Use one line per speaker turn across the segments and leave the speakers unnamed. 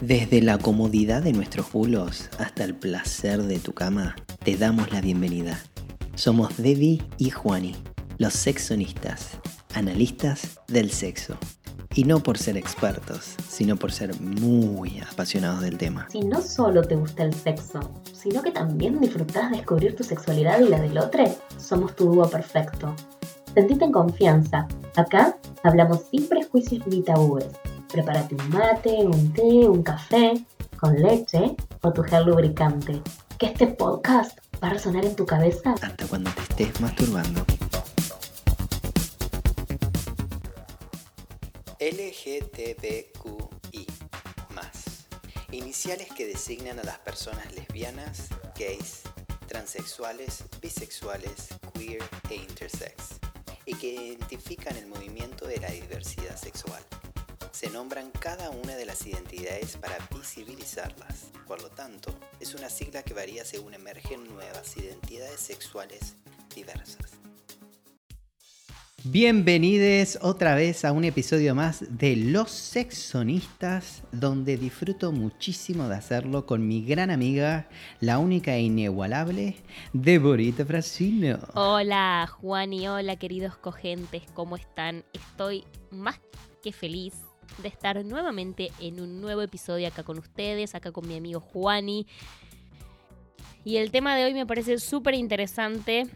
Desde la comodidad de nuestros bulos hasta el placer de tu cama, te damos la bienvenida. Somos Debbie y Juani, los sexonistas, analistas del sexo. Y no por ser expertos, sino por ser muy apasionados del tema.
Si no solo te gusta el sexo, sino que también disfrutás descubrir tu sexualidad y la del otro, somos tu dúo perfecto. Sentite en confianza. Acá hablamos sin prejuicios ni tabúes Prepárate un mate, un té, un café con leche o tu gel lubricante. Que este podcast va a resonar en tu cabeza
hasta cuando te estés masturbando. LGTBQI Iniciales que designan a las personas lesbianas, gays, transexuales, bisexuales, queer e intersex y que identifican el movimiento de la diversidad sexual se nombran cada una de las identidades para visibilizarlas. Por lo tanto, es una sigla que varía según emergen nuevas identidades sexuales diversas. Bienvenidos otra vez a un episodio más de Los Sexonistas, donde disfruto muchísimo de hacerlo con mi gran amiga, la única e inigualable, Deborita Frasino.
Hola Juan y hola queridos cogentes, ¿cómo están? Estoy más que feliz de estar nuevamente en un nuevo episodio acá con ustedes, acá con mi amigo Juani. Y el tema de hoy me parece súper interesante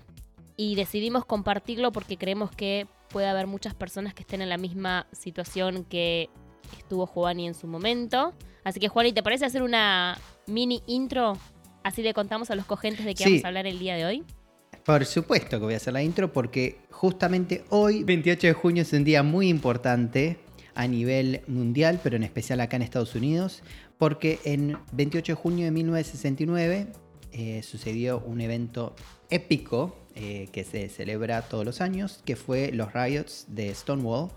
y decidimos compartirlo porque creemos que puede haber muchas personas que estén en la misma situación que estuvo Juani en su momento. Así que Juani, ¿te parece hacer una mini intro? Así le contamos a los cogentes de qué vamos a hablar el día de hoy.
Por supuesto que voy a hacer la intro porque justamente hoy, 28 de junio, es un día muy importante a nivel mundial, pero en especial acá en Estados Unidos, porque en 28 de junio de 1969 eh, sucedió un evento épico eh, que se celebra todos los años, que fue los riots de Stonewall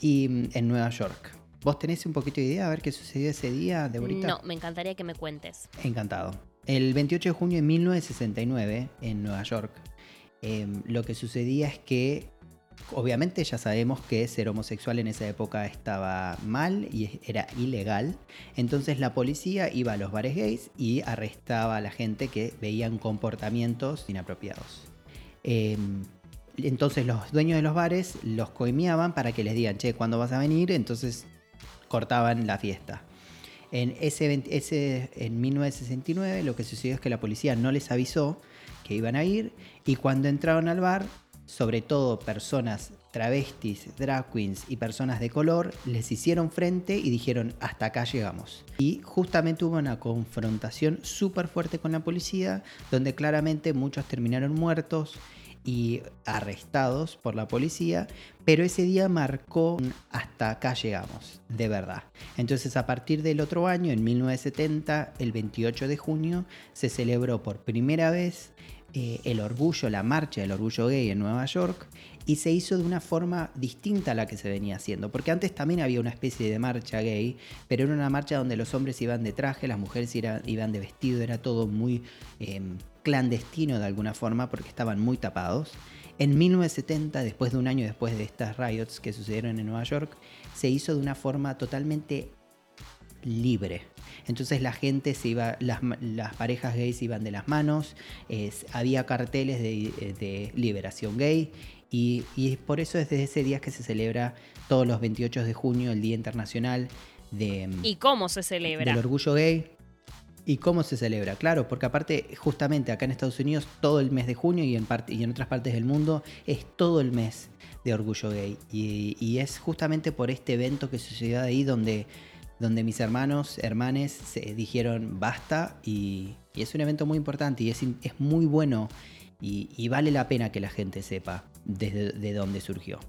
y, mm, en Nueva York. ¿Vos tenés un poquito de idea a ver qué sucedió ese día, Deborita?
No, me encantaría que me cuentes.
Encantado. El 28 de junio de 1969, en Nueva York, em, lo que sucedía es que obviamente ya sabemos que ser homosexual en esa época estaba mal y era ilegal. Entonces la policía iba a los bares gays y arrestaba a la gente que veían comportamientos inapropiados. Em, entonces los dueños de los bares los coimiaban para que les digan, che, ¿cuándo vas a venir? Entonces cortaban la fiesta. En, ese, ese, en 1969 lo que sucedió es que la policía no les avisó que iban a ir y cuando entraron al bar sobre todo personas travestis, drag queens y personas de color, les hicieron frente y dijeron hasta acá llegamos. Y justamente hubo una confrontación súper fuerte con la policía, donde claramente muchos terminaron muertos y arrestados por la policía, pero ese día marcó hasta acá llegamos, de verdad. Entonces a partir del otro año, en 1970, el 28 de junio, se celebró por primera vez eh, el orgullo, la marcha del orgullo gay en Nueva York y se hizo de una forma distinta a la que se venía haciendo, porque antes también había una especie de marcha gay, pero era una marcha donde los hombres iban de traje, las mujeres iban de vestido, era todo muy em, clandestino de alguna forma porque estaban muy tapados. En 1970, después de un año después de estas riots que sucedieron en Nueva York, se hizo de una forma totalmente libre. Entonces la gente se iba, las, parejas gays iban de las manos, había carteles de, liberación gay y, por eso es desde ese día que se celebra todos los 28 de junio el Día Internacional de...
¿Y cómo se celebra?
Del orgullo gay. ¿Y cómo se celebra? Claro, porque aparte, justamente acá en Estados Unidos, todo el mes de junio y en, y en otras partes del mundo es todo el mes de orgullo gay. Y, y es justamente por este evento que sucedió ahí donde donde mis hermanos, hermanes, se dijeron basta y, es un evento muy importante y es, es muy bueno y, vale la pena que la gente sepa desde de dónde surgió.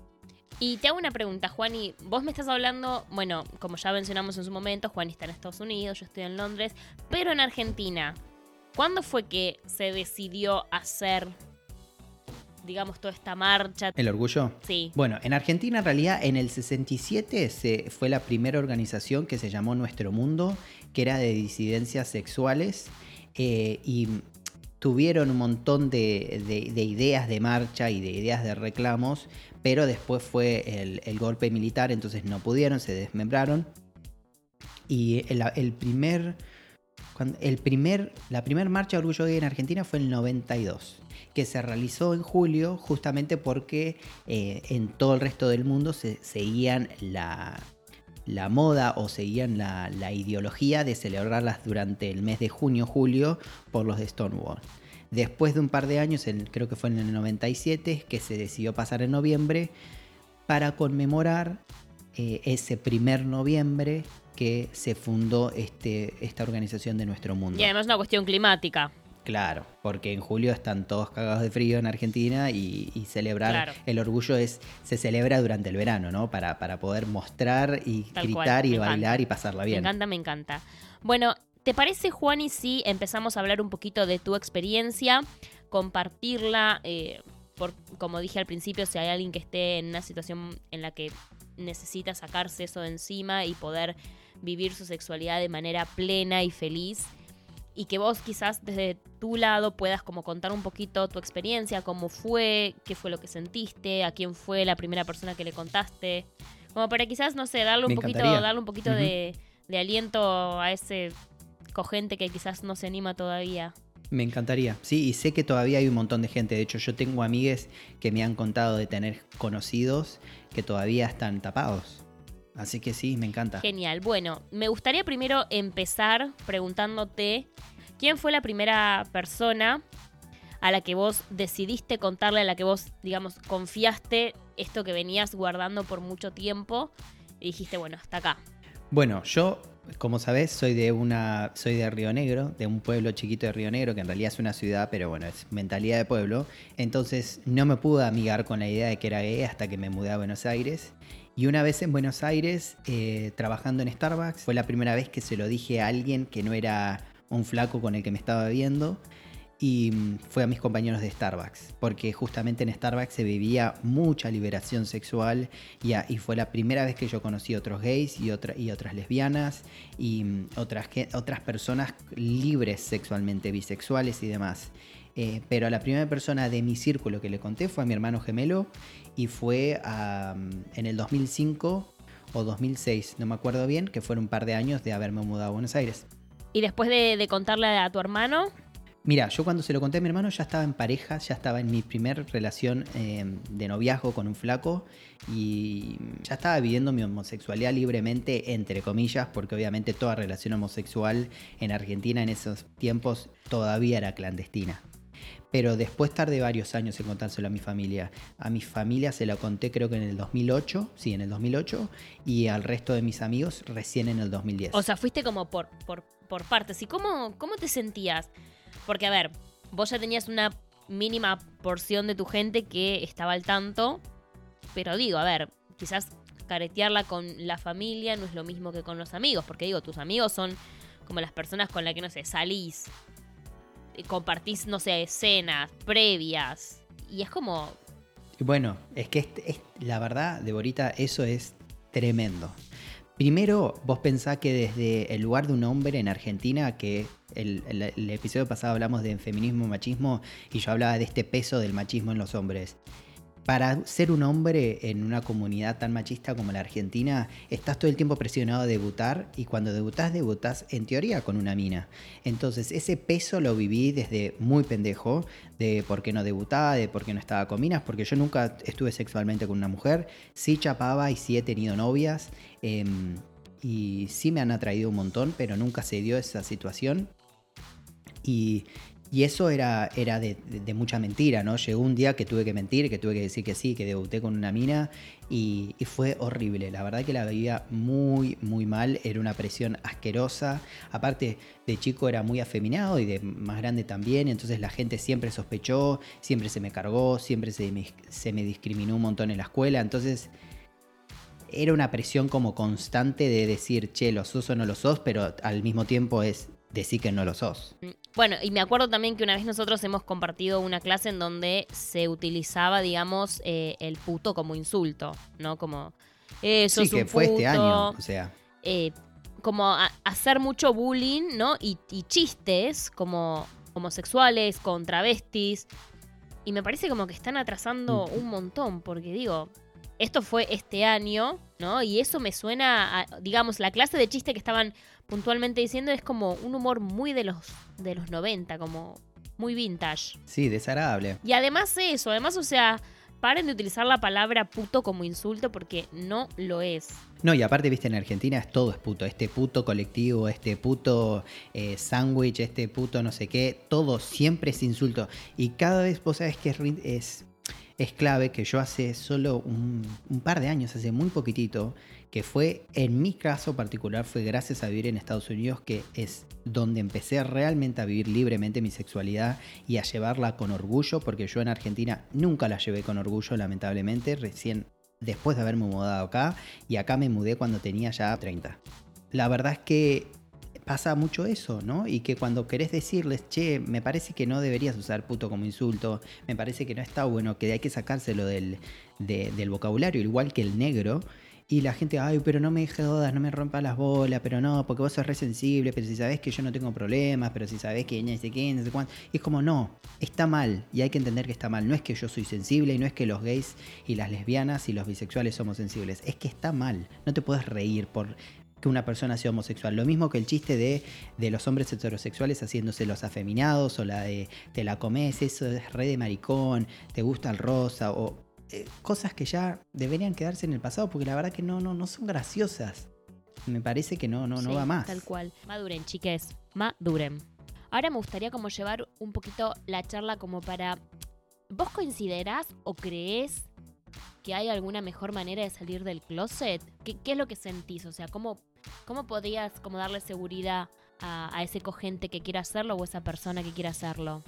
Y te hago una pregunta, Juani. Vos me estás hablando, bueno, como ya mencionamos en su momento, Juani está en Estados Unidos, yo estoy en Londres, pero en Argentina, ¿cuándo fue que se decidió hacer digamos, toda esta marcha.
¿El orgullo?
Sí.
Bueno, en Argentina en realidad en el 67 se, fue la primera organización que se llamó Nuestro Mundo, que era de disidencias sexuales eh, y tuvieron un montón de, ideas de marcha y de ideas de reclamos, pero después fue el, golpe militar, entonces no pudieron, se desmembraron. Y el, el primer, cuando- el primer, la primera marcha de orgullo gay en Argentina fue en el 92, que se realizó en julio justamente porque eh, en todo el resto del mundo se seguían la, la moda o seguían la, la ideología de celebrarlas durante el mes de junio, julio, por los de Stonewall. Después de un par de años, creo que fue en el 97, que se decidió pasar en noviembre para conmemorar eh, ese primer noviembre que se fundó este, esta organización de nuestro mundo.
Y además una cuestión climática.
Claro, porque en julio están todos cagados de frío en Argentina y, y celebrar
Claro.
el orgullo es se celebra durante el verano, ¿no? Para, para poder mostrar y
Tal cual,
gritar y
me
bailar
encanta.
y pasarla
Me
bien.
encanta, me encanta. Bueno, ¿te parece, Juani, si empezamos a hablar un poquito de tu experiencia, compartirla? eh, por, como dije al principio, si hay alguien que esté en una situación en la que necesita sacarse eso de encima y poder vivir su sexualidad de manera plena y feliz. Y que vos quizás desde tu lado puedas como contar un poquito tu experiencia, cómo fue, qué fue lo que sentiste, a quién fue la primera persona que le contaste. Como para quizás, no sé, darle un
Me
poquito, darle un poquito de, de aliento a ese cogente que quizás no se anima todavía.
Me encantaría. Sí, y sé que todavía hay un montón de gente. De hecho, yo tengo amigues que me han contado de tener conocidos que todavía están tapados. Así que sí, me encanta.
Genial. Bueno, me gustaría primero empezar preguntándote quién fue la primera persona a la que vos decidiste contarle, a la que vos, digamos, confiaste esto que venías guardando por mucho tiempo y dijiste, bueno, hasta acá.
Bueno, yo, como sabés, soy de una. soy de Río Negro, de un pueblo chiquito de Río Negro, que en realidad es una ciudad, pero bueno, es mentalidad de pueblo. Entonces no me pude amigar con la idea de que era gay hasta que me mudé a Buenos Aires. Y una vez en Buenos Aires, eh, trabajando en Starbucks, fue la primera vez que se lo dije a alguien que no era un flaco con el que me estaba viendo. Y mm, fue a mis compañeros de Starbucks, porque justamente en Starbucks se vivía mucha liberación sexual y, fue la primera vez que yo conocí otros gays y, y otras lesbianas y mm, otras, otras personas libres sexualmente, bisexuales y demás. Eh, pero la primera persona de mi círculo que le conté fue a mi hermano gemelo y fue mm, en el 2005 o 2006, no me acuerdo bien, que fueron un par de años de haberme mudado a Buenos Aires.
Y después de, de contarle a tu hermano,
Mira, yo cuando se lo conté a mi hermano ya estaba en pareja, ya estaba en mi primer relación eh, de noviazgo con un flaco y ya estaba viviendo mi homosexualidad libremente, entre comillas, porque obviamente toda relación homosexual en Argentina en esos tiempos todavía era clandestina. Pero después tardé varios años en contárselo a mi familia. A mi familia se lo conté creo que en el 2008, sí, en el 2008, y al resto de mis amigos recién en el 2010.
o sea, fuiste como por, por, por partes. ¿Y cómo, cómo te sentías? Porque, a ver, vos ya tenías una mínima porción de tu gente que estaba al tanto, pero digo, a ver, quizás caretearla con la familia no es lo mismo que con los amigos, porque digo, tus amigos son como las personas con las que, no sé, salís, eh, compartís, no sé, escenas previas, y es como,
Bueno, es que es- la verdad, Deborita, eso es tremendo. Primero, vos pensás que desde el lugar de un hombre en Argentina, que el, el- episodio pasado hablamos de feminismo, machismo, y yo hablaba de este peso del machismo en los hombres. Para ser un hombre en una comunidad tan machista como la Argentina, estás todo el tiempo presionado a debutar y cuando debutás, debutás en teoría con una mina. Entonces ese peso lo viví desde muy pendejo, de por qué no debutaba, de por qué no estaba con minas, porque yo nunca estuve sexualmente con una mujer, sí chapaba y sí he tenido novias, em, y sí me han atraído un montón, pero nunca se dio esa situación. Y, y eso era, era de, mucha mentira, ¿no? Llegó un día que tuve que mentir, que tuve que decir que sí, que debuté con una mina y, fue horrible. La verdad que la vivía muy, muy mal. Era una presión asquerosa. Aparte, de chico era muy afeminado y de más grande también. Entonces la gente siempre sospechó, siempre se me cargó, siempre se me, se me discriminó un montón en la escuela. Entonces era una presión como constante de decir, che, lo sos o no lo sos, pero al mismo tiempo es decir que no lo sos.
Bueno, y me acuerdo también que una vez nosotros hemos compartido una clase en donde se utilizaba, digamos, eh, el puto como insulto, ¿no? Como, eh, sos
sí, que
un
fue este año, o sea.
eh, como a- hacer mucho bullying, ¿no? Y, y chistes como homosexuales, con travestis. Y me parece como que están atrasando
Mm.
un montón, porque digo, esto fue este año, ¿no? Y eso me suena a, digamos, la clase de chiste que estaban puntualmente diciendo es como un humor muy de los, de los 90, como muy vintage.
Sí, desagradable.
Y además eso, además, o sea, paren de utilizar la palabra puto como insulto porque no lo es.
No, y aparte, viste, en Argentina es todo es puto. Este puto colectivo, este puto eh, sándwich, este puto no sé qué, todo siempre es insulto. Y cada vez vos sabés que es, es, es clave que yo hace solo un, un par de años, hace muy poquitito, que fue, en mi caso particular, fue gracias a vivir en Estados Unidos, que es donde empecé realmente a vivir libremente mi sexualidad y a llevarla con orgullo, porque yo en Argentina nunca la llevé con orgullo, lamentablemente, recién después de haberme mudado acá, y acá me mudé cuando tenía ya 30. La verdad es que pasa mucho eso, ¿no? Y que cuando querés decirles, che, me parece que no deberías usar puto como insulto, me parece que no está bueno, que hay que sacárselo del, del vocabulario, igual que el negro, y la gente, ay, pero no me jodas, no me rompa las bolas, pero no, porque vos sos re sensible, pero si sabés que yo no tengo problemas, pero si sabés que no sé qué, no sé cuánto. Y es como, no, está mal, y hay que entender que está mal. No es que yo soy sensible, y no es que los gays y las lesbianas y los bisexuales somos sensibles, es que está mal. No te puedes reír por que una persona sea homosexual. Lo mismo que el chiste de, de los hombres heterosexuales haciéndose los afeminados, o la de te la comes, eso es re de maricón, te gusta el rosa, o eh, cosas que ya deberían quedarse en el pasado porque la verdad que no, no, no son graciosas. Me parece que no, no, no va más.
Tal cual. Maduren, chiques. Maduren. Ahora me gustaría como llevar un poquito la charla como para... ¿Vos considerás o crees que hay alguna mejor manera de salir del closet? ¿Qué, qué es lo que sentís? O sea, ¿cómo, cómo podrías como darle seguridad a, a ese cogente que quiera hacerlo o esa persona que quiera hacerlo?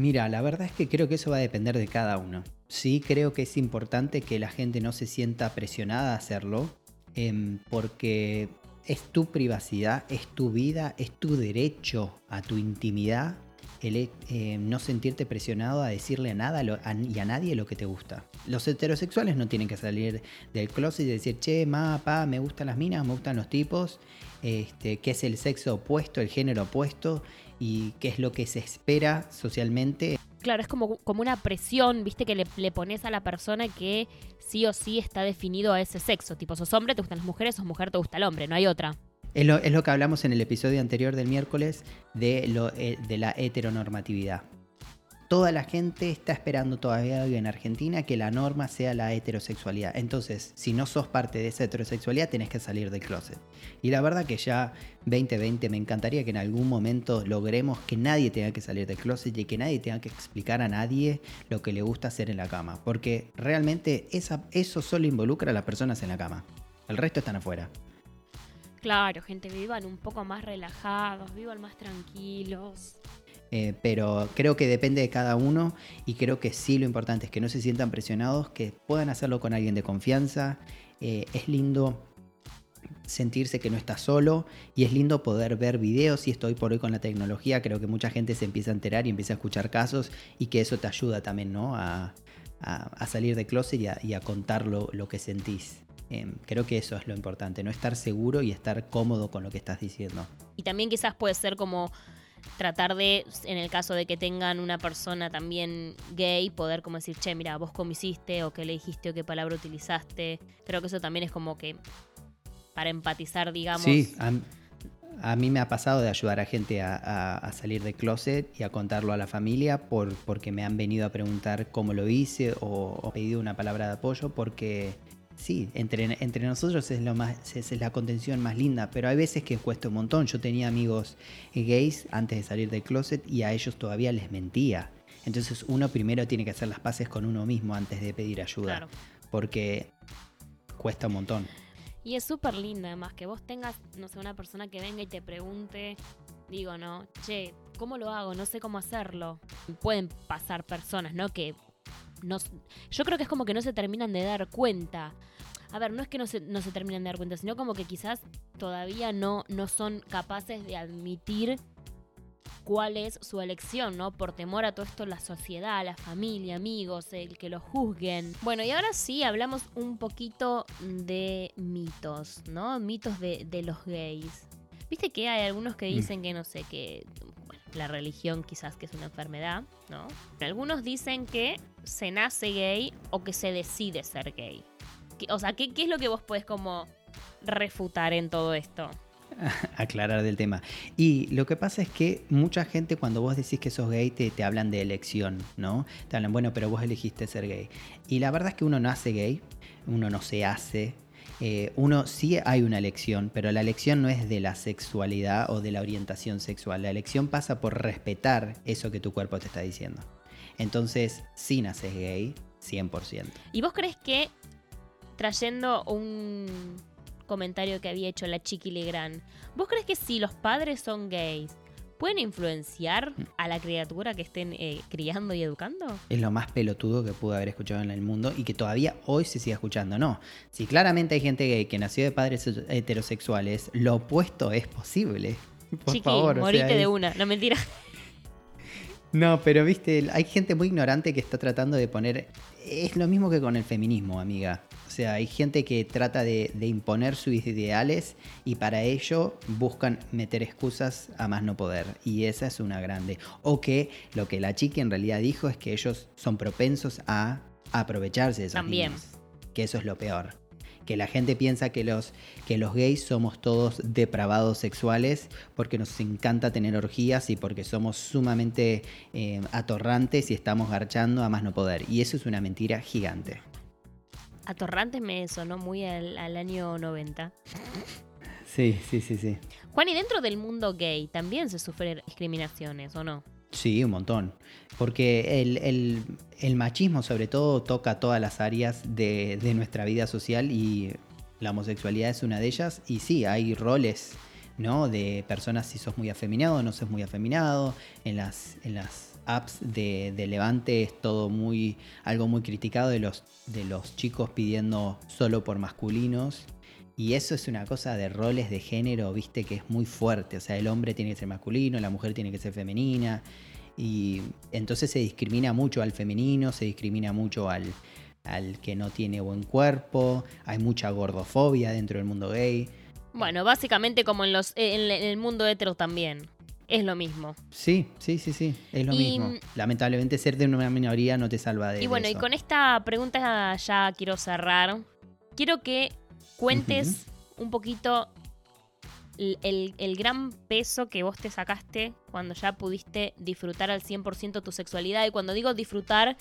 Mira, la verdad es que creo que eso va a depender de cada uno. Sí creo que es importante que la gente no se sienta presionada a hacerlo, em, porque es tu privacidad, es tu vida, es tu derecho a tu intimidad, el eh, no sentirte presionado a decirle a nada y a nadie lo que te gusta. Los heterosexuales no tienen que salir del closet y decir, che, ma, pa, me gustan las minas, me gustan los tipos, este, que es el sexo opuesto, el género opuesto y qué es lo que se espera socialmente.
Claro, es como, como una presión, viste, que le, pones a la persona que sí o sí está definido a ese sexo. Tipo, sos hombre, te gustan las mujeres, sos mujer, te gusta el hombre, no hay otra.
Es lo, es lo que hablamos en el episodio anterior del miércoles de, lo, eh, de la heteronormatividad toda la gente está esperando todavía hoy en Argentina que la norma sea la heterosexualidad. Entonces, si no sos parte de esa heterosexualidad, tenés que salir del closet. Y la verdad que ya 2020 me encantaría que en algún momento logremos que nadie tenga que salir del closet y que nadie tenga que explicar a nadie lo que le gusta hacer en la cama. Porque realmente eso solo involucra a las personas en la cama. El resto están afuera.
Claro, gente, vivan un poco más relajados, vivan más tranquilos.
Eh, pero creo que depende de cada uno y creo que sí lo importante es que no se sientan presionados, que puedan hacerlo con alguien de confianza. Eh, es lindo sentirse que no estás solo y es lindo poder ver videos y estoy por hoy con la tecnología, creo que mucha gente se empieza a enterar y empieza a escuchar casos y que eso te ayuda también ¿no? a, salir de closet y a, contar lo, que sentís. Em, creo que eso es lo importante, no estar seguro y estar cómodo con lo que estás diciendo.
Y también quizás puede ser como tratar de, en el caso de que tengan una persona también gay, poder como decir, che, mira, vos cómo hiciste, o qué le dijiste, o qué palabra utilizaste. Creo que eso también es como que para empatizar, digamos.
Sí, a, mí me ha pasado de ayudar a gente a, salir de closet y a contarlo a la familia por, porque me han venido a preguntar cómo lo hice o, o pedido una palabra de apoyo porque sí, entre, entre nosotros es, lo más, es la contención más linda, pero hay veces que cuesta un montón. Yo tenía amigos gays antes de salir del closet y a ellos todavía les mentía. Entonces uno primero tiene que hacer las paces con uno mismo antes de pedir ayuda, porque cuesta un montón.
Y es súper linda además que vos tengas, no sé, una persona que venga y te pregunte, digo, ¿no? Che, ¿cómo lo hago? No sé cómo hacerlo. Pueden pasar personas, ¿no? Que no, yo creo que es como que no se terminan de dar cuenta. A ver, no es que no se, no se terminen de dar cuenta, sino como que quizás todavía no, no son capaces de admitir cuál es su elección, ¿no? Por temor a todo esto, la sociedad, la familia, amigos, el que lo juzguen. Bueno, y ahora sí, hablamos un poquito de mitos, ¿no? Mitos de, de los gays. Viste que hay algunos que mm. dicen que, no sé, que la religión quizás que es una enfermedad, ¿no? Algunos dicen que se nace gay o que se decide ser gay. o sea, ¿qué, ¿qué es lo que vos podés como refutar en todo esto?
aclarar del tema. Y lo que pasa es que mucha gente cuando vos decís que sos gay te, te, hablan de elección, ¿no? Te hablan, bueno, pero vos elegiste ser gay. Y la verdad es que uno nace gay, uno no se hace. Eh, uno sí hay una elección, pero la elección no es de la sexualidad o de la orientación sexual. La elección pasa por respetar eso que tu cuerpo te está diciendo. Entonces, sí naces gay, 100%.
¿Y vos crees que trayendo un comentario que había hecho la Chiqui Legrand. ¿Vos crees que si los padres son gays, pueden influenciar a la criatura que estén eh, criando y educando?
Es lo más pelotudo que pude haber escuchado en el mundo y que todavía hoy se sigue escuchando. No, si claramente hay gente gay que nació de padres heterosexuales, lo opuesto es posible.
Por Chiqui, favor, morite de una, no mentira.
No, pero viste, hay gente muy ignorante que está tratando de poner. Es lo mismo que con el feminismo, amiga. O sea, hay gente que trata de, imponer sus ideales y para ello buscan meter excusas a más no poder. Y esa es una grande. O que lo que la chica en realidad dijo es que ellos son propensos a aprovecharse de esos También. Que eso es lo peor que la gente piensa que los, que los gays somos todos depravados sexuales porque nos encanta tener orgías y porque somos sumamente eh, atorrantes y estamos garchando a más no poder. Y eso es una mentira gigante.
Atorrantes me sonó muy al, año 90.
Sí, sí, sí, sí.
Juan, ¿y dentro del mundo gay también se sufren discriminaciones o no?
Sí, un montón. Porque el, machismo sobre todo toca todas las áreas de, nuestra vida social y la homosexualidad es una de ellas. Y sí, hay roles, ¿no? De personas si sos muy afeminado o no sos muy afeminado. En las, en las apps de, Levante es todo muy, algo muy criticado de los, de los chicos pidiendo solo por masculinos. Y eso es una cosa de roles de género, viste, que es muy fuerte. O sea, el hombre tiene que ser masculino, la mujer tiene que ser femenina. Y entonces se discrimina mucho al femenino, se discrimina mucho al, al que no tiene buen cuerpo. Hay mucha gordofobia dentro del mundo gay.
Bueno, básicamente como en, los, en el mundo hetero también. Es lo mismo.
Sí, sí, sí, sí, es lo mismo. Lamentablemente ser de una minoría no te salva de
Y bueno,
y
con esta pregunta ya quiero cerrar. Quiero que cuentes un poquito el, gran peso que vos te sacaste cuando ya pudiste disfrutar al 100% tu sexualidad. Y cuando digo disfrutar,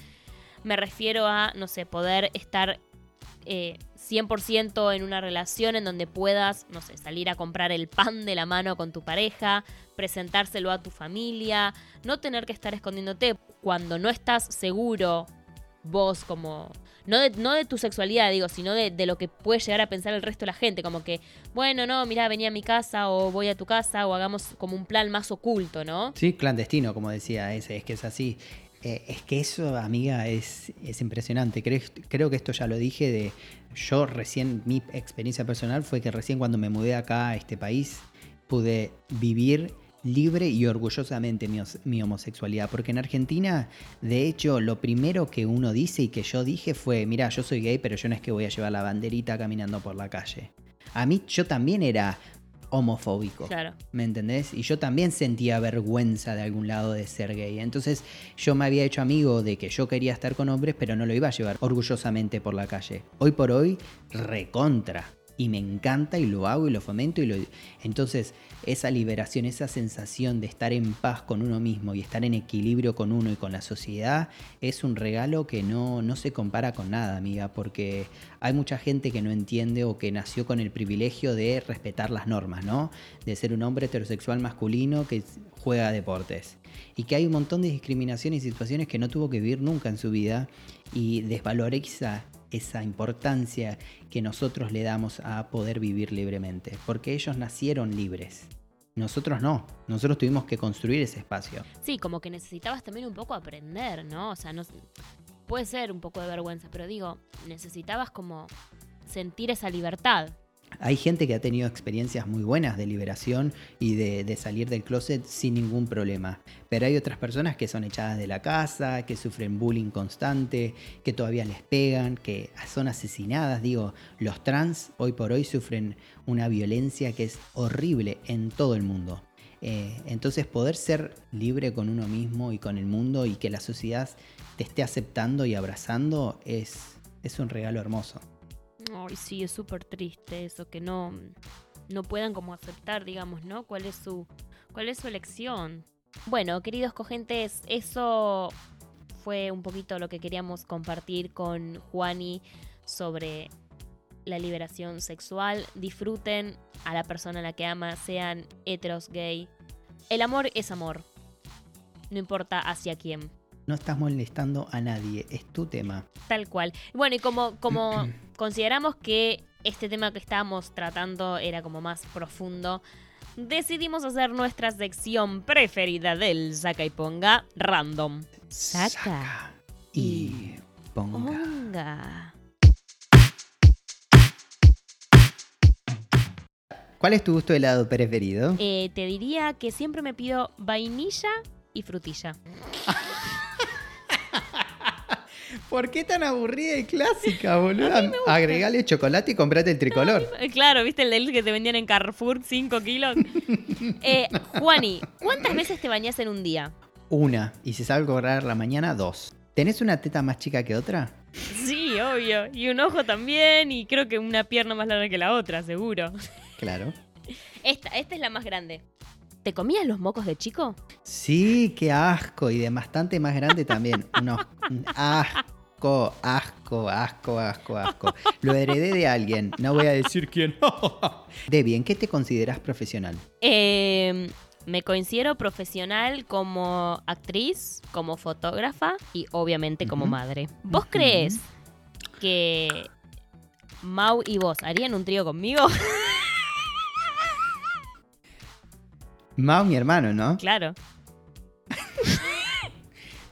me refiero a, no sé, poder estar 100% eh, en una relación en donde puedas, no sé, salir a comprar el pan de la mano con tu pareja, presentárselo a tu familia, no tener que estar escondiéndote cuando no estás seguro vos como no de, no de tu sexualidad, digo, sino de, lo que puede llegar a pensar el resto de la gente. Como que, bueno, no, mira, vení a mi casa o voy a tu casa o hagamos como un plan más oculto, ¿no?
Sí, clandestino, como decía ese, es que es así. Eh, es que eso, amiga, es, es impresionante. Creo, que esto ya lo dije de yo recién, mi experiencia personal fue que recién cuando me mudé acá a este país pude vivir libre y orgullosamente mi, homosexualidad. Porque en Argentina, de hecho, lo primero que uno dice y que yo dije fue, mira, yo soy gay, pero yo no es que voy a llevar la banderita caminando por la calle. A mí yo también era homofóbico. Claro. ¿Me entendés? Y yo también sentía vergüenza de algún lado de ser gay. Entonces yo me había hecho amigo de que yo quería estar con hombres, pero no lo iba a llevar orgullosamente por la calle. Hoy por hoy, recontra y me encanta y lo hago y lo fomento y lo... Entonces, esa liberación, esa sensación de estar en paz con uno mismo y estar en equilibrio con uno y con la sociedad es un regalo que no, no se compara con nada, amiga, porque hay mucha gente que no entiende o que nació con el privilegio de respetar las normas, ¿no? De ser un hombre heterosexual masculino que juega deportes. Y que hay un montón de discriminaciones y situaciones que no tuvo que vivir nunca en su vida y desvaloriza esa importancia que nosotros le damos a poder vivir libremente, porque ellos nacieron libres. Nosotros no, nosotros tuvimos que construir ese espacio.
Sí, como que necesitabas también un poco aprender, ¿no? O sea, no, puede ser un poco de vergüenza, pero digo, necesitabas como sentir esa libertad.
Hay gente que ha tenido experiencias muy buenas de liberación y de, salir del closet sin ningún problema. Pero hay otras personas que son echadas de la casa, que sufren bullying constante, que todavía les pegan, que son asesinadas. Digo, los trans hoy por hoy sufren una violencia que es horrible en todo el mundo. Eh, entonces poder ser libre con uno mismo y con el mundo y que la sociedad te esté aceptando y abrazando es, es un regalo hermoso.
Ay, sí, es súper triste eso, que no, no puedan como aceptar, digamos, ¿no? ¿Cuál es su, cuál es su elección? Bueno, queridos cogentes, eso fue un poquito lo que queríamos compartir con Juani sobre la liberación sexual. Disfruten a la persona a la que ama, sean heteros, gay. El amor es amor. No importa hacia quién.
No estás molestando a nadie, es tu tema.
Tal cual. Bueno, y como, como consideramos que este tema que estábamos tratando era como más profundo, decidimos hacer nuestra sección preferida del Saca y Ponga, random. Saca,
y ponga.
Ponga.
¿Cuál es tu gusto de helado preferido?
Eh, te diría que siempre me pido vainilla y frutilla.
¿Por qué tan aburrida y clásica, boludo? Agregale chocolate y comprate el tricolor.
Claro, ¿viste el del que te vendían en Carrefour 5 kilos? Eh, Juani, ¿cuántas veces te bañas en un día?
Una. Y si salgo a correr la mañana, dos. ¿Tenés una teta más chica que otra?
Sí, obvio. Y un ojo también, y creo que una pierna más larga que la otra, seguro.
Claro.
Esta, esta es la más grande. ¿Te comías los mocos de chico?
Sí, qué asco. Y de bastante más grande también. Unos un asco, asco, asco, asco, asco. Lo heredé de alguien. No voy a decir quién. Debbie, ¿en qué te consideras profesional?
Eh, me considero profesional como actriz, como fotógrafa y obviamente como madre. ¿Vos
Ujú.
crees que Mau y vos harían un trío conmigo?
Mao, mi hermano, ¿no?
claro.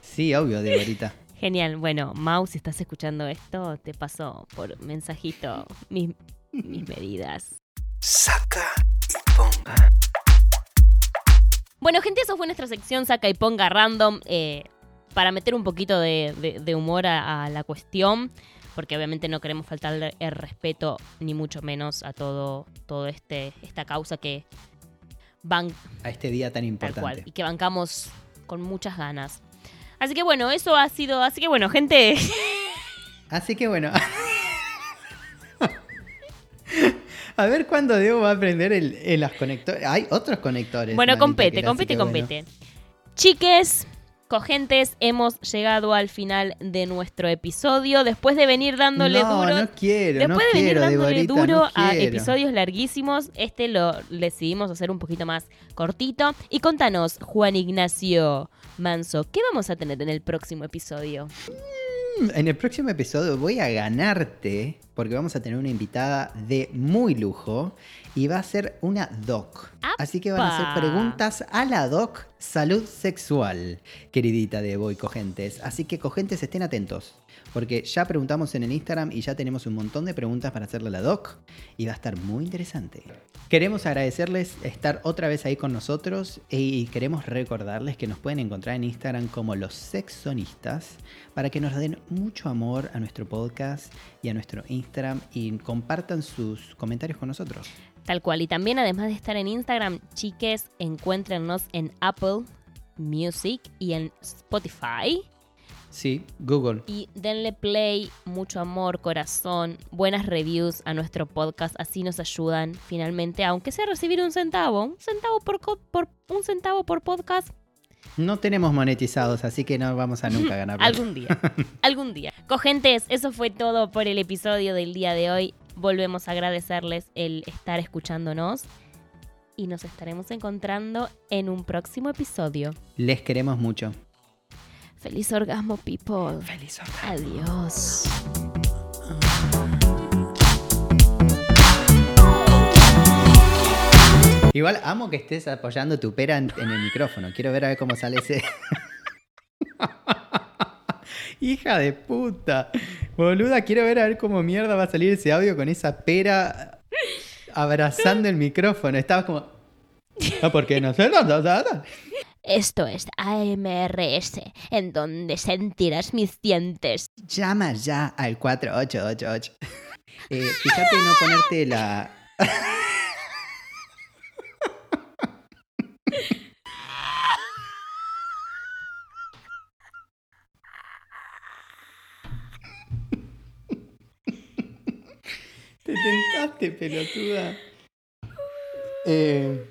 Sí, obvio, Deborita.
Genial. Bueno, Mau, si estás escuchando esto, te paso por mensajito mis, mis medidas.
Saca y ponga.
Bueno, gente, eso fue nuestra sección Saca y Ponga Random. eh, para meter un poquito de, de- de humor a, a la cuestión. Porque obviamente no queremos faltarle el respeto, ni mucho menos a todo, todo este, esta causa que
A este día tan importante.
cual. Y que bancamos con muchas ganas. Así que bueno, eso ha sido. Así que bueno, gente.
Así que bueno. A ver cuándo Diego va a aprender el, conectores. Hay otros conectores.
Bueno, compete, compete,
bueno.
compete. Chiques, cogentes, hemos llegado al final de nuestro episodio. Después de venir dándole
no,
duro.
No quiero,
Después
no
de venir
quiero,
dándole
Deborita,
duro
no
a episodios larguísimos, este lo decidimos hacer un poquito más cortito. Y contanos, Juan Ignacio Manso, ¿qué vamos a tener en el próximo episodio?
En el próximo episodio voy a ganarte porque vamos a tener una invitada de muy lujo y va a ser una doc. Así que van a hacer preguntas a la doc salud sexual, queridita de Boy Cogentes. Así que Cogentes estén atentos porque ya preguntamos en el Instagram y ya tenemos un montón de preguntas para hacerle a la doc y va a estar muy interesante. Queremos agradecerles estar otra vez ahí con nosotros y queremos recordarles que nos pueden encontrar en Instagram como los sexonistas para que nos den mucho amor a nuestro podcast y a nuestro Instagram y compartan sus comentarios con nosotros.
Tal cual. Y también, además de estar en Instagram, chiques, encuéntrenos en Apple Music y en Spotify.
Sí, Google.
Y denle play, mucho amor, corazón, buenas reviews a nuestro podcast, así nos ayudan finalmente, aunque sea recibir un centavo, un centavo por, un centavo por podcast,
No tenemos monetizados, así que no vamos a nunca ganar.
algún día, algún día. Cogentes, eso fue todo por el episodio del día de hoy. Volvemos a agradecerles el estar escuchándonos y nos estaremos encontrando en un próximo episodio.
Les queremos mucho.
Feliz orgasmo, people.
Feliz
Adiós.
Igual amo que estés apoyando tu pera en, en el micrófono. Quiero ver a ver cómo sale ese. Hija de puta. Boluda, quiero ver a ver cómo mierda va a salir ese audio con esa pera abrazando el micrófono. Estaba como. No, porque no sé. no, no, no, no.
Esto es AMRS, en donde sentirás mis dientes.
Llama ya al 4888. Eh, fíjate no ponerte la. pasaste, pelotuda. Eh,